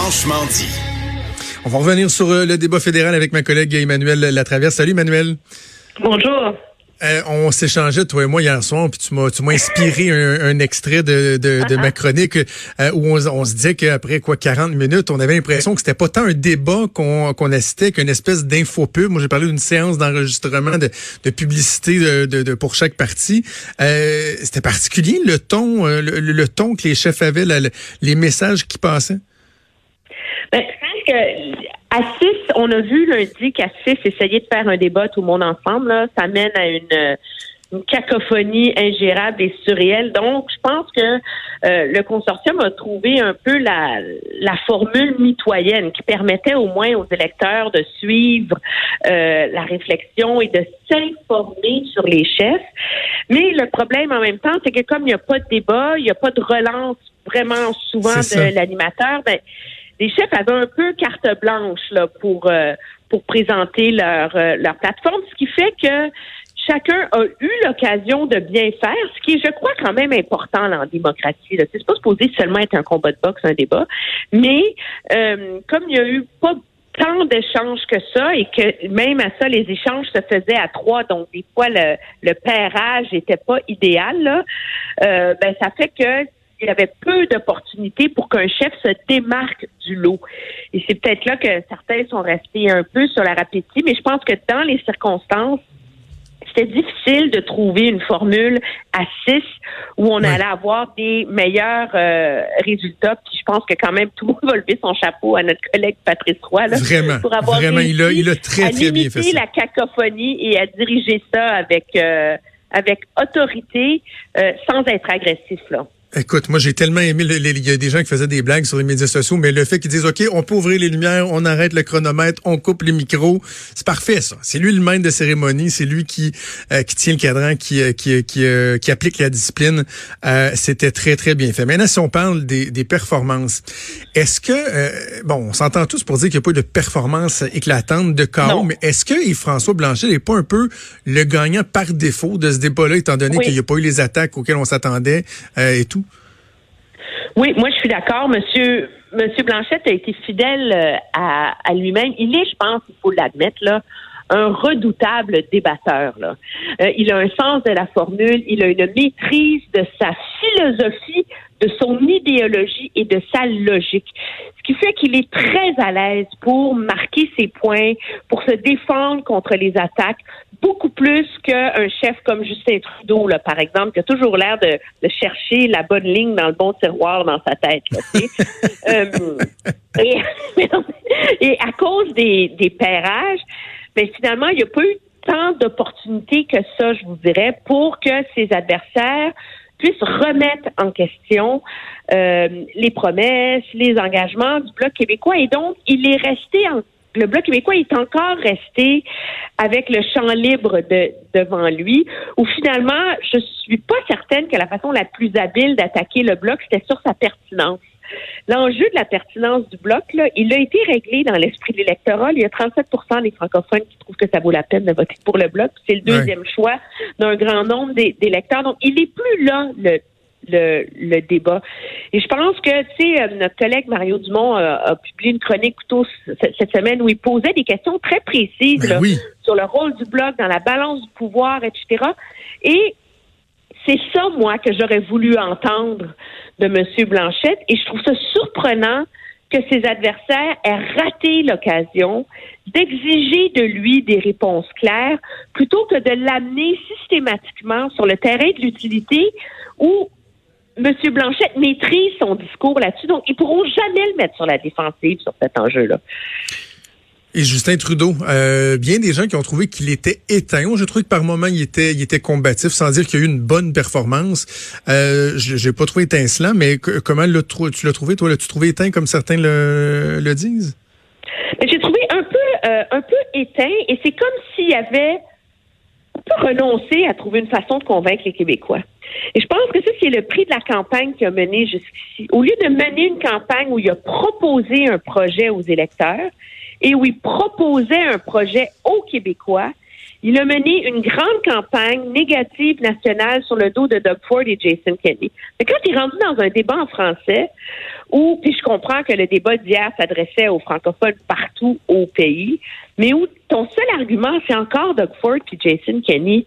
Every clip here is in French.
Franchement dit. On va revenir sur euh, le débat fédéral avec ma collègue Emmanuel Latraverse. Salut Emmanuel. Bonjour. Euh, on s'échangeait, toi et moi, hier soir, puis tu m'as, tu m'as inspiré un, extrait de, de, de ma chronique euh, où on, on, se disait qu'après quoi 40 minutes, on avait l'impression que c'était pas tant un débat qu'on, qu'on assistait qu'une espèce d'infopub. Moi, j'ai parlé d'une séance d'enregistrement de, de publicité de, de, pour chaque partie. Euh, c'était particulier le ton, le, le, ton que les chefs avaient, les messages qui passaient. Ben, je pense que à 6, on a vu lundi qu'à 6, essayer de faire un débat tout le monde ensemble, là, ça mène à une, une cacophonie ingérable et surréelle. Donc, je pense que euh, le consortium a trouvé un peu la, la formule mitoyenne qui permettait au moins aux électeurs de suivre euh, la réflexion et de s'informer sur les chefs. Mais le problème en même temps, c'est que comme il n'y a pas de débat, il n'y a pas de relance vraiment souvent de l'animateur, ben, les chefs avaient un peu carte blanche là, pour, euh, pour présenter leur, euh, leur plateforme, ce qui fait que chacun a eu l'occasion de bien faire, ce qui est, je crois, quand même important en démocratie. Là. C'est pas supposé seulement être un combat de boxe, un débat, mais euh, comme il y a eu pas tant d'échanges que ça et que même à ça, les échanges se faisaient à trois, donc des fois le, le pairage n'était pas idéal, là, ben ça fait que il y avait peu d'opportunités pour qu'un chef se démarque du lot. Et c'est peut-être là que certains sont restés un peu sur la rapidité, mais je pense que dans les circonstances, c'était difficile de trouver une formule à 6 où on allait avoir des meilleurs euh, résultats. Puis je pense que quand même tout le monde va lever son chapeau à notre collègue Patrice Roy là, vraiment, pour avoir vraiment, il a, il a très très bien fait la cacophonie et à diriger ça avec euh, avec autorité euh, sans être agressif là. Écoute, moi j'ai tellement aimé, il y a des gens qui faisaient des blagues sur les médias sociaux, mais le fait qu'ils disent, OK, on peut ouvrir les lumières, on arrête le chronomètre, on coupe les micros, c'est parfait ça. C'est lui le maître de cérémonie, c'est lui qui euh, qui tient le cadran, qui euh, qui qui, euh, qui, applique la discipline. C'était très très bien fait. Maintenant, si on parle des, des performances, est-ce que bon, on s'entend tous pour dire qu'il n'y a pas eu de performance éclatante de chaos, mais est-ce que Yves-François Blanchet n'est pas un peu le gagnant par défaut de ce débat-là, étant donné qu'il n'y a pas eu les attaques auxquelles on s'attendait et tout? Oui, moi je suis d'accord. Monsieur Monsieur Blanchette a été fidèle euh, à, à lui-même. Il est, je pense, il faut l'admettre là, un redoutable débatteur. Là. Euh, il a un sens de la formule, il a une maîtrise de sa philosophie, de son idéologie et de sa logique. Ce qui fait qu'il est très à l'aise pour marquer ses points, pour se défendre contre les attaques, beaucoup plus qu'un chef comme Justin Trudeau, là, par exemple, qui a toujours l'air de, de, chercher la bonne ligne dans le bon tiroir dans sa tête. Là, euh, et, et, à cause des, des pairages, mais finalement, il n'y a pas eu tant d'opportunités que ça, je vous dirais, pour que ses adversaires puissent remettre en question euh, les promesses, les engagements du Bloc québécois. Et donc, il est resté en le Bloc québécois est encore resté avec le champ libre de, devant lui, où finalement, je suis pas certaine que la façon la plus habile d'attaquer le Bloc, c'était sur sa pertinence. L'enjeu de la pertinence du bloc, là, il a été réglé dans l'esprit de l'électorat. Il y a 37% des francophones qui trouvent que ça vaut la peine de voter pour le bloc. C'est le deuxième choix d'un grand nombre d'électeurs. Donc, il n'est plus là, le, le, le, débat. Et je pense que, tu sais, euh, notre collègue Mario Dumont a, publié une chronique plutôt cette semaine où il posait des questions très précises ben sur le rôle du bloc dans la balance du pouvoir, etc. Et c'est ça, moi, que j'aurais voulu entendre de M. Blanchette. Et je trouve ça surprenant que ses adversaires aient raté l'occasion d'exiger de lui des réponses claires plutôt que de l'amener systématiquement sur le terrain de l'utilité où M. Blanchette maîtrise son discours là-dessus. Donc, ils pourront jamais le mettre sur la défensive sur cet enjeu-là. Et Justin Trudeau, euh, bien des gens qui ont trouvé qu'il était éteint. Je trouve que par moment il était, il était combatif, sans dire qu'il y a eu une bonne performance. Euh, j'ai pas trouvé étincelant, mais comment tu l'as trouvé toi? L'as-tu trouvé éteint comme certains le, disent? J'ai trouvé un peu, euh, un peu éteint, et c'est comme s'il avait un peu renoncé à trouver une façon de convaincre les Québécois. Et je pense que ça, c'est le prix de la campagne qu'il a mené jusqu'ici. Au lieu de mener une campagne où il a proposé un projet aux électeurs, et où il proposait un projet aux Québécois, il a mené une grande campagne négative nationale sur le dos de Doug Ford et Jason Kenney. Mais quand il est rendu dans un débat en français, où, puis je comprends que le débat d'hier s'adressait aux francophones partout au pays, mais où ton seul argument, c'est encore Doug Ford et Jason Kenney,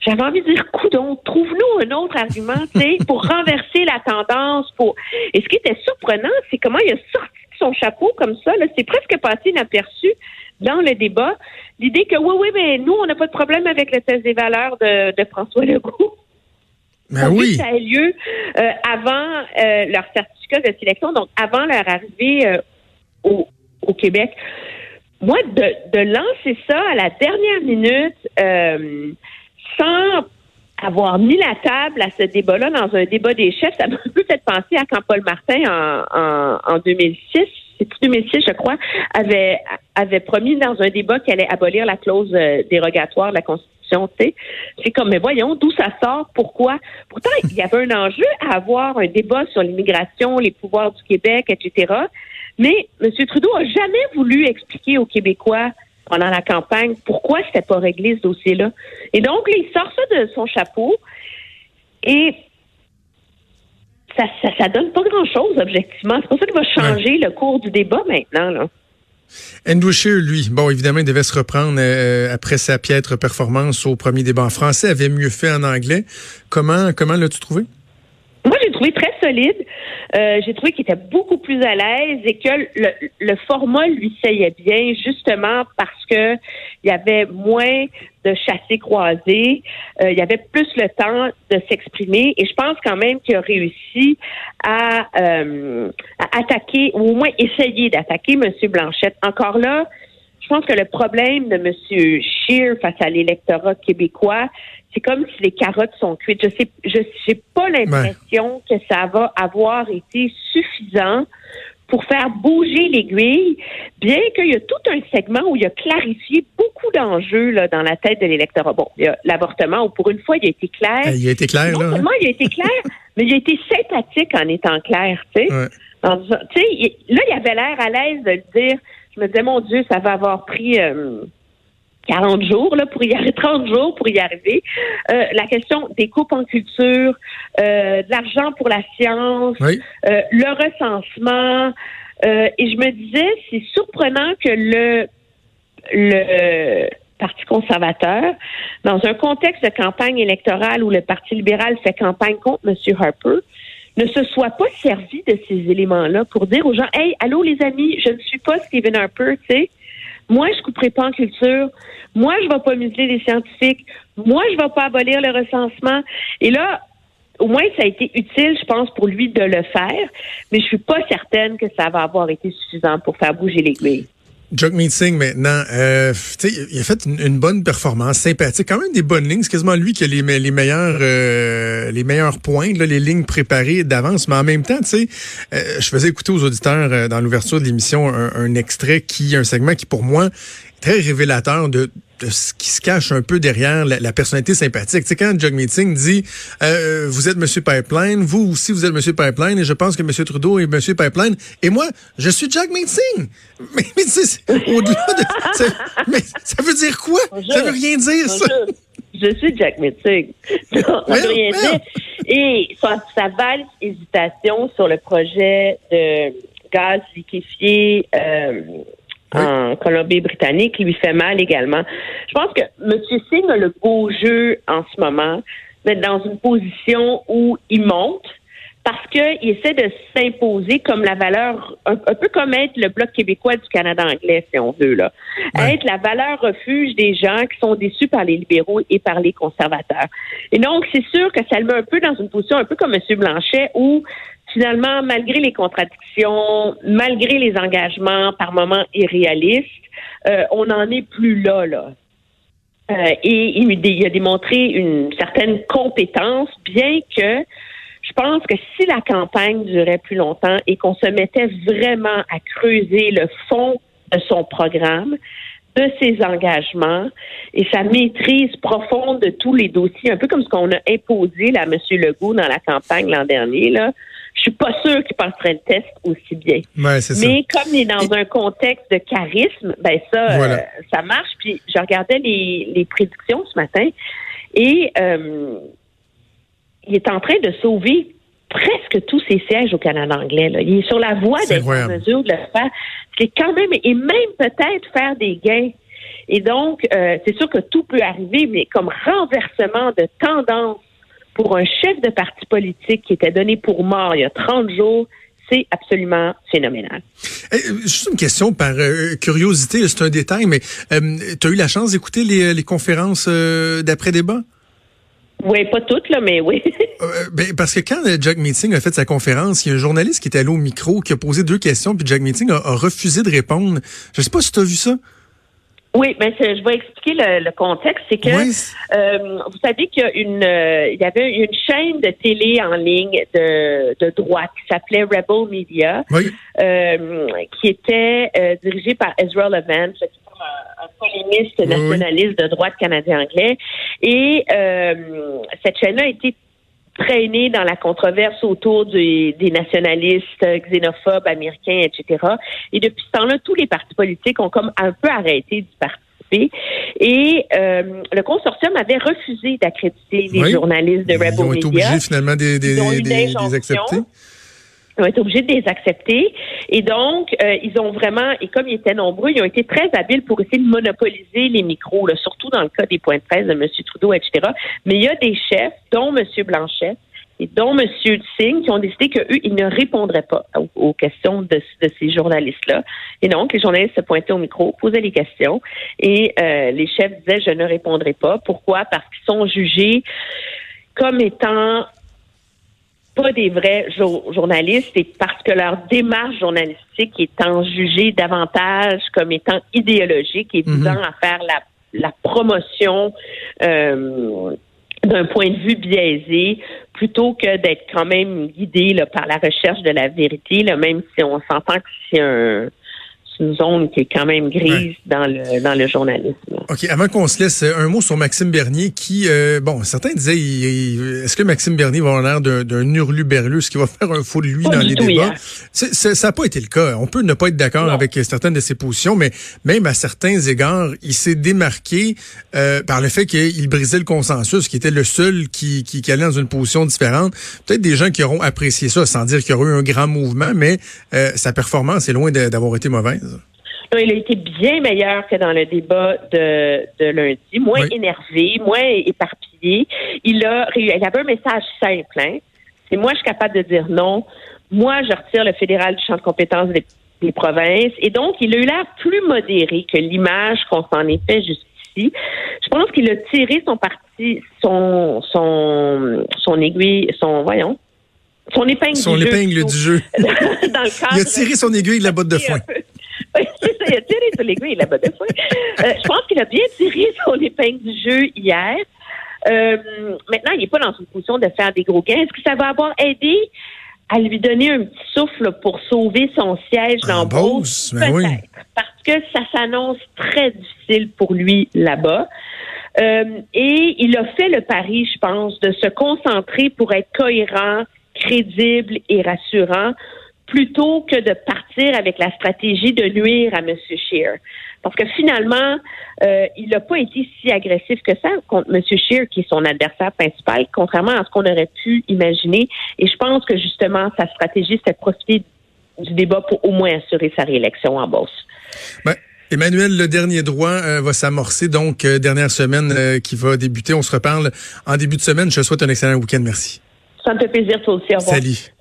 j'avais envie de dire, coudon, trouve-nous un autre argument, tu sais, pour renverser la tendance. Pour... Et ce qui était surprenant, c'est comment il a sorti son chapeau comme ça. C'est presque passé inaperçu dans le débat. L'idée que oui, oui, mais nous, on n'a pas de problème avec le test des valeurs de, de François Legault. Ben oui. Ça a lieu euh, avant euh, leur certificat de sélection, donc avant leur arrivée euh, au, au, Québec. Moi, de, de, lancer ça à la dernière minute, sans avoir mis la table à ce débat-là dans un débat des chefs, ça m'a peut fait penser à quand Paul Martin en, en, en 2006 c'est 2006, je crois, avait, avait promis dans un débat qu'elle allait abolir la clause euh, dérogatoire de la Constitution. C'est comme, mais voyons, d'où ça sort, pourquoi? Pourtant, il y avait un enjeu à avoir un débat sur l'immigration, les pouvoirs du Québec, etc. Mais M. Trudeau a jamais voulu expliquer aux Québécois pendant la campagne pourquoi c'était pas réglé ce dossier-là? Et donc, il sort ça de son chapeau et ça, ça, donne pas grand-chose, objectivement. C'est pour ça qu'il va changer le cours du débat maintenant. Là. Andrew Scheer, lui, bon, évidemment, il devait se reprendre euh, après sa piètre performance au premier débat en français, avait mieux fait en anglais. Comment, comment l'as-tu trouvé? Moi, j'ai trouvé très solide. Euh, j'ai trouvé qu'il était beaucoup plus à l'aise et que le, le format lui saillait bien, justement parce que il y avait moins de chasser croisés, euh, il y avait plus le temps de s'exprimer et je pense quand même qu'il a réussi à, euh, à attaquer ou au moins essayer d'attaquer M. Blanchette. Encore là, je pense que le problème de M. Scheer face à l'électorat québécois, c'est comme si les carottes sont cuites. Je sais, je n'ai pas l'impression que ça va avoir été suffisant pour faire bouger l'aiguille, bien qu'il y a tout un segment où il a clarifié beaucoup d'enjeux là, dans la tête de l'électorat. Bon, il y a l'avortement où pour une fois il a été clair. Eh, il a été clair, non là. seulement il a été clair, mais il a été sympathique en étant clair, tu sais. Ouais. là, il avait l'air à l'aise de le dire. Je me disais, mon Dieu, ça va avoir pris... Euh, 40 jours là, pour y arriver, 30 jours pour y arriver. Euh, la question des coupes en culture, euh, de l'argent pour la science, oui. euh, le recensement. Et je me disais, c'est surprenant que le, le Parti conservateur, dans un contexte de campagne électorale où le Parti libéral fait campagne contre M. Harper, ne se soit pas servi de ces éléments-là pour dire aux gens, hey, allô les amis, je ne suis pas Stephen Harper, tu sais. Moi, je couperai pas en culture. Moi, je vais pas museler les scientifiques. Moi, je vais pas abolir le recensement. Et là, au moins, ça a été utile, je pense, pour lui de le faire, mais je suis pas certaine que ça va avoir été suffisant pour faire bouger l'aiguille. Jagmeet Singh maintenant, euh, il a fait une, bonne performance, sympathique, quand même des bonnes lignes. C'est quasiment lui qui a les, les meilleurs euh, les meilleurs points, là, les lignes préparées d'avance. Mais en même temps, tu euh, je faisais écouter aux auditeurs euh, dans l'ouverture de l'émission un, un, extrait qui, un segment qui pour moi est très révélateur de de ce qui se cache un peu derrière la, la personnalité sympathique. Tu sais, quand Jug Meeting dit euh, vous êtes Monsieur Pipeline, vous aussi vous êtes Monsieur Pipeline, et je pense que Monsieur Trudeau est Monsieur Pipeline, et moi je suis Jug Meeting. Mais, mais au-delà de ça, mais ça veut dire quoi? Bonjour. Ça veut rien dire Bonjour. ça. Je suis Jack Meeting. Ça veut rien dire. Et sa, sa valse hésitation sur le projet de gaz liquéfié. Euh, en Colombie-Britannique lui fait mal également. Je pense que M. Singh a le beau jeu en ce moment, d'être dans une position où il monte parce qu'il essaie de s'imposer comme la valeur, un, un, peu comme être le bloc québécois du Canada anglais, si on veut, là. Ouais. Être la valeur refuge des gens qui sont déçus par les libéraux et par les conservateurs. Et donc, c'est sûr que ça le met un peu dans une position un peu comme M. Blanchet où finalement, malgré les contradictions, malgré les engagements par moments irréalistes, euh, on n'en est plus là, là. Euh, et il, a démontré une certaine compétence, bien que je pense que si la campagne durait plus longtemps et qu'on se mettait vraiment à creuser le fond de son programme, de ses engagements et sa maîtrise profonde de tous les dossiers, un peu comme ce qu'on a imposé là, à M. Legault dans la campagne l'an dernier, là, je suis pas sûre qu'il passerait le test aussi bien. Ouais, Mais comme il est dans un contexte de charisme, ben ça, euh, ça marche. Puis je regardais les, les prédictions ce matin et euh, il est en train de sauver presque tous ses sièges au Canada anglais. Là. Il est sur la voie d'être en mesure de le faire. C'est quand même, et même peut-être faire des gains. Et donc, euh, c'est sûr que tout peut arriver, mais comme renversement de tendance pour un chef de parti politique qui était donné pour mort il y a 30 jours, c'est absolument phénoménal. Eh, juste une question par euh, curiosité, c'est un détail, mais euh, tu as eu la chance d'écouter les, les conférences d'après-débat? Oui, pas toutes, là, mais oui. ben, parce que quand Jack Meeting a fait sa conférence, il y a un journaliste qui était allé au micro, qui a posé deux questions, puis Jack Meeting a, a refusé de répondre. Je sais pas si tu as vu ça. Oui, ben je vais expliquer le, contexte. C'est que euh, vous savez qu'il y a une, euh, il y avait une chaîne de télé en ligne de, de droite qui s'appelait Rebel Media, euh, qui était dirigée par Ezra Levant, un, un polémiste nationaliste de droite canadien-anglais. Et cette chaîne-là a été traînée dans la controverse autour des, des nationalistes xénophobes américains, etc. Et depuis ce temps-là, tous les partis politiques ont comme un peu arrêté d'y participer. Et euh, le consortium avait refusé d'accréditer les journalistes de Rebel Media. Ils ont été obligés finalement des, des, des accepter? Ils ont été obligés de les accepter. Et donc, euh, ils ont vraiment, et comme ils étaient nombreux, ils ont été très habiles pour essayer de monopoliser les micros, là, surtout dans le cas des points de presse de M. Trudeau, etc. Mais il y a des chefs, dont M. Blanchet, et dont M. Singh, qui ont décidé qu'eux, ils ne répondraient pas aux, questions de, ces journalistes-là. Et donc, les journalistes se pointaient au micro, posaient les questions, et euh, les chefs disaient, je ne répondrai pas. Pourquoi? Parce qu'ils sont jugés comme étant pas des vrais journalistes et parce que leur démarche journalistique étant jugée davantage comme étant idéologique et visant mhm. à faire la, la promotion euh, d'un point de vue biaisé plutôt que d'être quand même guidé là, par la recherche de la vérité, là, même si on s'entend que c'est un une zone qui est quand même grise dans le dans le journalisme. OK, avant qu'on se laisse, un mot sur Maxime Bernier qui, euh, bon, certains disaient, est-ce que Maxime Bernier va avoir l'air d'un hurluberlu, ce qui va faire un faux de lui dans les débats? ça n'a pas été le cas. On peut ne pas être d'accord avec certaines de ses positions, mais même à certains égards, il s'est démarqué euh, par le fait qu'il brisait le consensus, qui était le seul qui, qui, qui, allait dans une position différente. Peut-être des gens qui auront apprécié ça, sans dire qu'il y aura eu un grand mouvement, mais euh, sa performance est loin d'avoir été mauvaise il a été bien meilleur que dans le débat de, de lundi, moins énervé, moins éparpillé. Il a il avait un message simple. Hein? C'est moi, je suis capable de dire non. Moi, je retire le fédéral du champ de compétences des, provinces. Et donc, il a eu l'air plus modéré que l'image qu'on s'en est fait jusqu'ici. Je pense qu'il a tiré son parti, son, son, son aiguille, son, voyons, son épingle son du épingle jeu. du jeu. dans le cadre, il a tiré son aiguille de la botte de foin. Oui, ça, il a tiré sur l'aiguille la botte de foin. Euh, je pense qu'il a bien tiré son épingle du jeu hier. Euh, maintenant, il n'est pas dans une position de faire des gros gains. Est-ce que ça va avoir aidé à lui donner un petit souffle pour sauver son siège dans Beauce? Peut-être. Parce que ça s'annonce très difficile pour lui là-bas. Euh, et il a fait le pari, je pense, de se concentrer pour être cohérent, crédible et rassurant plutôt que de partir avec la stratégie de nuire à M. Scheer. Parce que finalement, euh, il n'a pas été si agressif que ça contre M. Scheer, qui est son adversaire principal, contrairement à ce qu'on aurait pu imaginer. Et je pense que justement, sa stratégie, c'est de profiter du débat pour au moins assurer sa réélection en bourse. Ben, Emmanuel, le dernier droit euh, va s'amorcer, donc euh, dernière semaine qui va débuter. On se reparle en début de semaine. Je te souhaite un excellent week-end. Merci. Ça me fait plaisir, toi aussi. Au revoir. Salut.